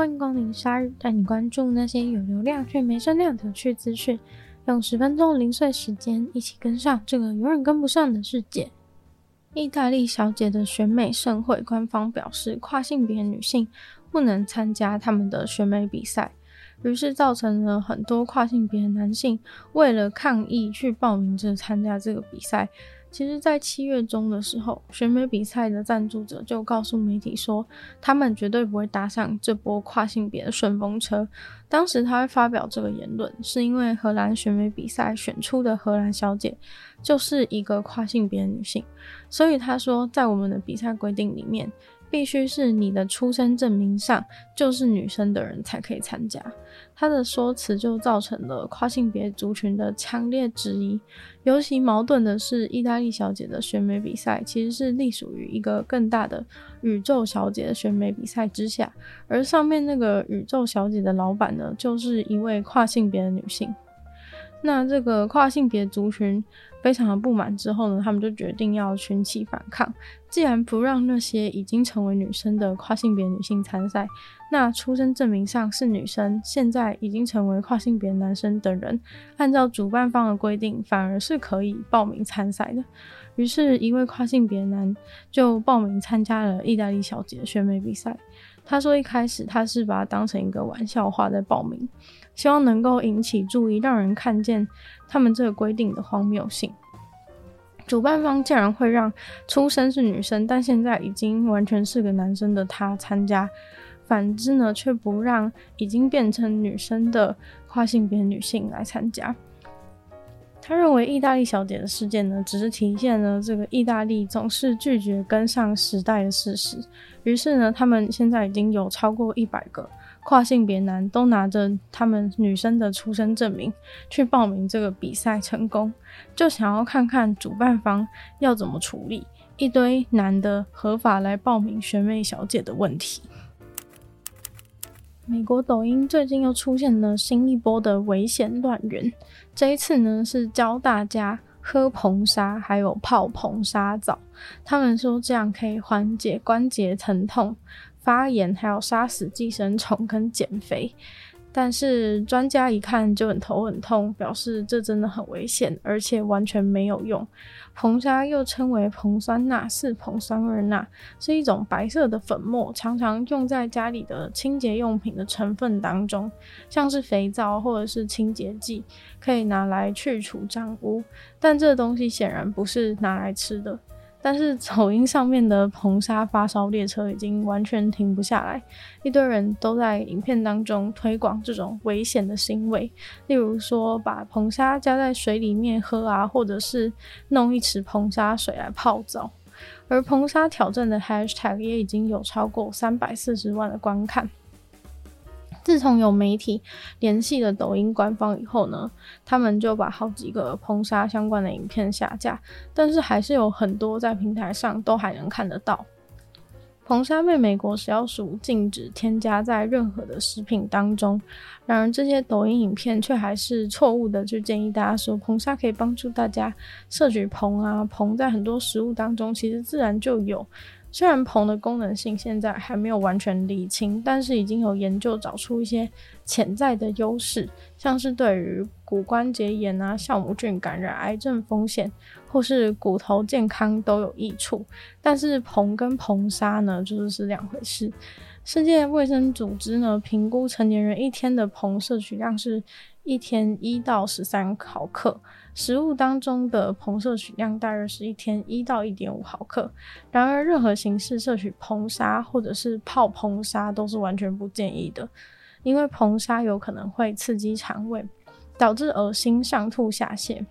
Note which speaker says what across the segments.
Speaker 1: 欢迎光临鲨语，带你关注那些有流量却没声量的有趣资讯。用十分钟零碎时间，一起跟上这个永远跟不上的世界。意大利小姐的选美盛会官方表示，跨性别女性不能参加他们的选美比赛，于是造成了很多跨性别男性为了抗议去报名着参加这个比赛。其实，在七月中的时候，选美比赛的赞助者就告诉媒体说，他们绝对不会搭上这波跨性别的顺风车。当时他会发表这个言论，是因为荷兰选美比赛选出的荷兰小姐就是一个跨性别的女性，所以他说，在我们的比赛规定里面。必须是你的出生证明上就是女生的人才可以参加。他的说辞就造成了跨性别族群的强烈质疑。尤其矛盾的是，意大利小姐的选美比赛其实是隶属于一个更大的宇宙小姐的选美比赛之下，而上面那个宇宙小姐的老板呢，就是一位跨性别的女性。那这个跨性别族群非常的不满之后呢，他们就决定要群起反抗。既然不让那些已经成为女生的跨性别女性参赛，那出生证明上是女生，现在已经成为跨性别男生的人，按照主办方的规定，反而是可以报名参赛的。于是，一位跨性别男就报名参加了意大利小姐选美比赛。他说：“一开始他是把它当成一个玩笑话在报名，希望能够引起注意，让人看见他们这个规定的荒谬性。主办方竟然会让出生是女生，但现在已经完全是个男生的他参加，反之呢，却不让已经变成女生的跨性别女性来参加。”他认为，意大利小姐的事件呢，只是体现了这个意大利总是拒绝跟上时代的事实。于是呢，他们现在已经有超过一百个跨性别男都拿着他们女生的出生证明去报名这个比赛成功，就想要看看主办方要怎么处理一堆男的合法来报名选美小姐的问题。美国抖音最近又出现了新一波的危险乱源，这一次呢是教大家喝硼砂，还有泡硼砂澡。他们说这样可以缓解关节疼痛、发炎，还有杀死寄生虫跟减肥。但是专家一看就很头很痛，表示这真的很危险，而且完全没有用。硼砂又称为硼酸钠四硼酸二钠，是一种白色的粉末，常常用在家里的清洁用品的成分当中，像是肥皂或者是清洁剂，可以拿来去除脏污。但这东西显然不是拿来吃的。但是抖音上面的硼砂发烧列车已经完全停不下来，一堆人都在影片当中推广这种危险的行为，例如说把硼砂加在水里面喝啊，或者是弄一池硼砂水来泡澡。而硼砂挑战的 hashtag 也已经有超过三百四十万的观看。自从有媒体联系了抖音官方以后呢，他们就把好几个硼砂相关的影片下架，但是还是有很多在平台上都还能看得到。硼砂被美国食药署禁止添加在任何的食品当中，然而这些抖音影片却还是错误的，就建议大家说硼砂可以帮助大家摄取硼啊，硼在很多食物当中其实自然就有。虽然硼的功能性现在还没有完全理清，但是已经有研究找出一些潜在的优势，像是对于骨关节炎啊、酵母菌感染、癌症风险或是骨头健康都有益处。但是硼跟硼砂呢，就是是两回事。世界卫生组织呢，评估成年人一天的硼摄取量是一天一到十三毫克。食物当中的硼摄取量大约是一天一到一点五毫克。然而，任何形式摄取硼砂或者是泡硼砂都是完全不建议的，因为硼砂有可能会刺激肠胃，导致恶心、上吐下泻。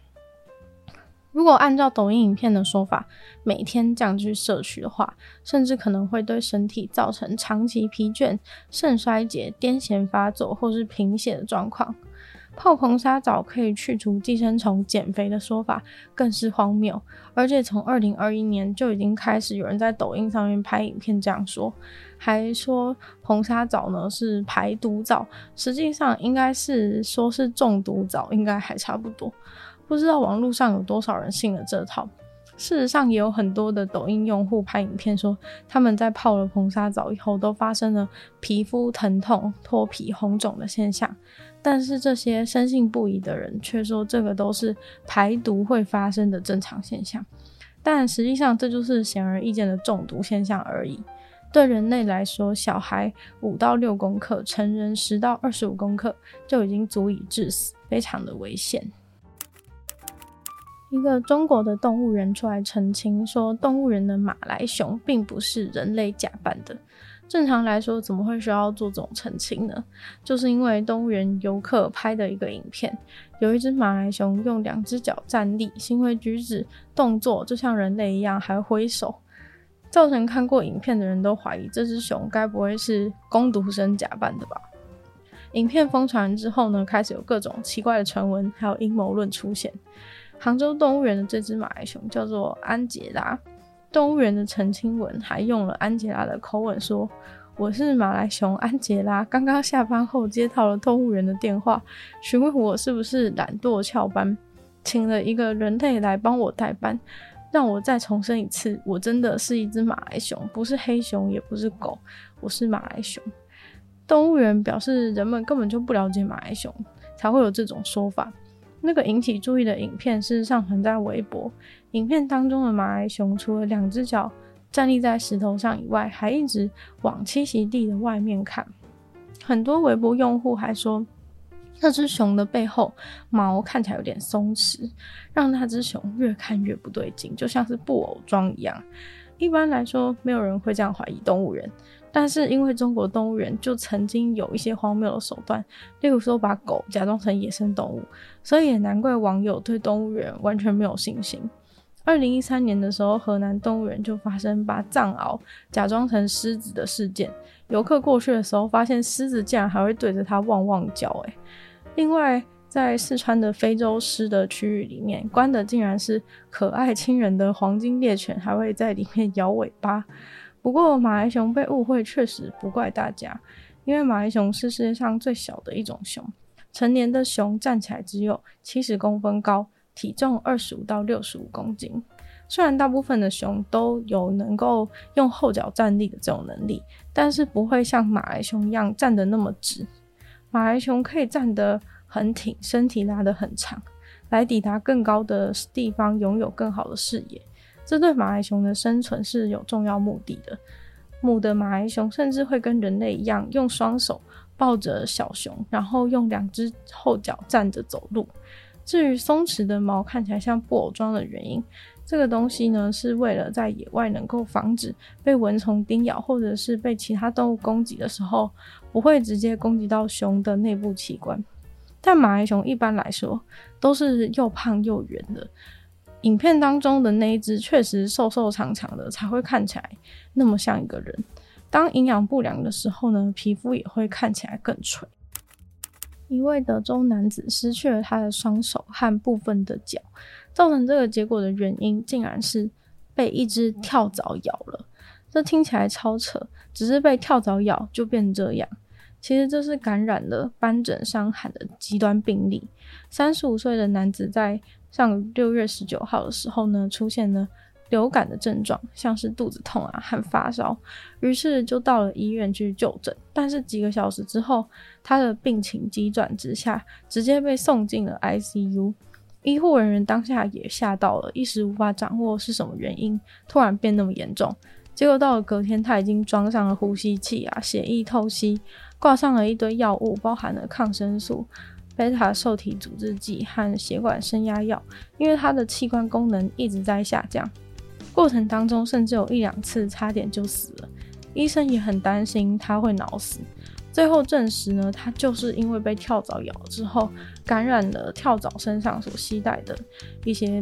Speaker 1: 如果按照抖音影片的说法，每天这样去摄取的话，甚至可能会对身体造成长期疲倦、肾衰竭、癫痫发作或是贫血的状况。泡硼砂澡可以去除寄生虫、减肥的说法更是荒谬，而且从二零二一年就已经开始有人在抖音上面拍影片这样说，还说硼砂澡呢是排毒澡，实际上应该是说是中毒澡，应该还差不多。不知道网络上有多少人信了这套。事实上，也有很多的抖音用户拍影片说，他们在泡了硼砂澡以后，都发生了皮肤疼痛、脱皮、红肿的现象。但是这些深信不疑的人却说，这个都是排毒会发生的正常现象。但实际上，这就是显而易见的中毒现象而已。对人类来说，小孩五到六公克，成人十到二十五公克就已经足以致死，非常的危险。一个中国的动物园出来澄清说，动物园的马来熊并不是人类假扮的。正常来说，怎么会需要做这种澄清呢？就是因为动物园游客拍的一个影片，有一只马来熊用两只脚站立，行为举止动作就像人类一样，还挥手，造成看过影片的人都怀疑这只熊该不会是工读生假扮的吧？影片疯传之后呢，开始有各种奇怪的传闻，还有阴谋论出现。杭州动物园的这只马来熊叫做安杰拉，动物园的澄清文还用了安杰拉的口吻说：“我是马来熊安杰拉，刚刚下班后接到了动物园的电话，询问我是不是懒惰翘班，请了一个人类来帮我代班。让我再重申一次，我真的是一只马来熊，不是黑熊，也不是狗，我是马来熊。”动物园表示，人们根本就不了解马来熊，才会有这种说法。那个引起注意的影片事实上存在微博。影片当中的马来熊除了两只脚站立在石头上以外，还一直往栖息地的外面看。很多微博用户还说，那只熊的背后毛看起来有点松弛，让那只熊越看越不对劲，就像是布偶装一样。一般来说，没有人会这样怀疑动物人。但是因为中国动物园就曾经有一些荒谬的手段，例如说把狗假装成野生动物，所以也难怪网友对动物园完全没有信心。二零一三年的时候，河南动物园就发生把藏獒假装成狮子的事件，游客过去的时候发现狮子竟然还会对着它汪汪叫，诶。另外在四川的非洲狮的区域里面，关的竟然是可爱亲人的黄金猎犬，还会在里面摇尾巴。不过，马来熊被误会确实不怪大家，因为马来熊是世界上最小的一种熊，成年的熊站起来只有七十公分高，体重二十五到六十五公斤。虽然大部分的熊都有能够用后脚站立的这种能力，但是不会像马来熊一样站得那么直。马来熊可以站得很挺，身体拉得很长，来抵达更高的地方，拥有更好的视野。这对马来熊的生存是有重要目的的。母的马来熊甚至会跟人类一样，用双手抱着小熊，然后用两只后脚站着走路。至于松弛的毛看起来像布偶装的原因，这个东西呢，是为了在野外能够防止被蚊虫叮咬，或者是被其他动物攻击的时候，不会直接攻击到熊的内部器官。但马来熊一般来说都是又胖又圆的。影片当中的那一只确实瘦瘦长长的，才会看起来那么像一个人。当营养不良的时候呢，皮肤也会看起来更垂。一位德州男子失去了他的双手和部分的脚，造成这个结果的原因，竟然是被一只跳蚤咬了。这听起来超扯，只是被跳蚤咬就变这样。其实这是感染了斑疹伤寒的极端病例。三十五岁的男子在上六月十九号的时候呢，出现了流感的症状，像是肚子痛啊和发烧，于是就到了医院去就诊。但是几个小时之后，他的病情急转直下，直接被送进了 ICU。医护人员当下也吓到了，一时无法掌握是什么原因，突然变那么严重。结果到了隔天，他已经装上了呼吸器啊，血液透析，挂上了一堆药物，包含了抗生素。贝塔受体阻滞剂和血管升压药，因为他的器官功能一直在下降，过程当中甚至有一两次差点就死了，医生也很担心他会脑死。最后证实呢，他就是因为被跳蚤咬之后，感染了跳蚤身上所携带的一些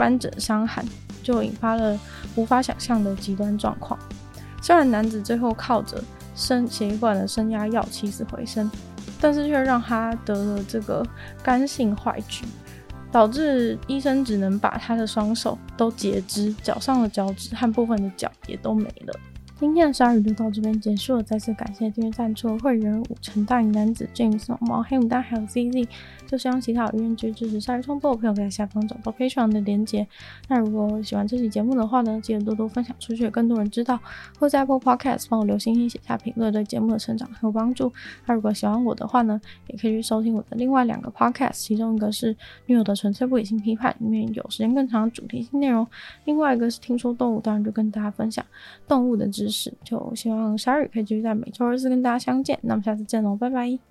Speaker 1: 斑疹伤寒，就引发了无法想象的极端状况。虽然男子最后靠着升血管的升压药起死回生。但是却让他得了这个肝性坏疽，导致医生只能把他的双手都截肢，脚上的脚趾和部分的脚也都没了。今天的鲨鱼就到这边结束了，再次感谢订阅赞助会员武成大龄男子 James 毛毛黑牡丹还有 ZZ，就希望其他有愿意支持鲨鱼创作的朋友可以在下方找到 Patreon 的连结。那如果喜欢这期节目的话呢，记得多多分享出去，更多人知道，或在 Apple Podcast 帮我留星星、写下评论，对节目的成长很有帮助。那如果喜欢我的话呢，也可以去收听我的另外两个 Podcast，其中一个是女友的纯粹不理性批判，里面有时间更长的主题性内容；另外一个是听说动物，当然就跟大家分享动物的知识。就希望鲨鱼可以继续在每周二四跟大家相见，那么下次见喽，拜拜。